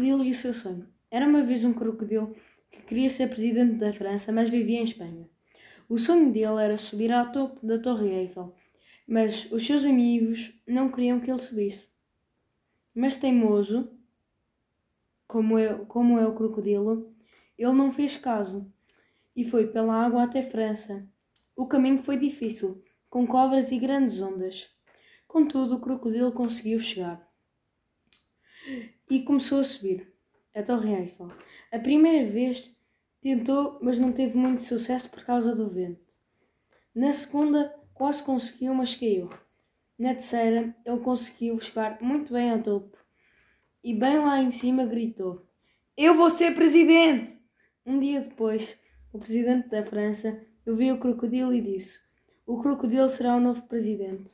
crocodilo e o seu sonho. Era uma vez um crocodilo que queria ser presidente da França, mas vivia em Espanha. O sonho dele era subir ao topo da Torre Eiffel, mas os seus amigos não queriam que ele subisse. Mas teimoso, como é, como é o crocodilo, ele não fez caso e foi pela água até França. O caminho foi difícil, com cobras e grandes ondas. Contudo, o crocodilo conseguiu chegar e começou a subir a Torre Eiffel. A primeira vez tentou, mas não teve muito sucesso por causa do vento. Na segunda, quase conseguiu, mas caiu. Na terceira, ele conseguiu chegar muito bem ao topo e, bem lá em cima, gritou: Eu vou ser presidente! Um dia depois, o presidente da França ouviu o crocodilo e disse: O crocodilo será o novo presidente.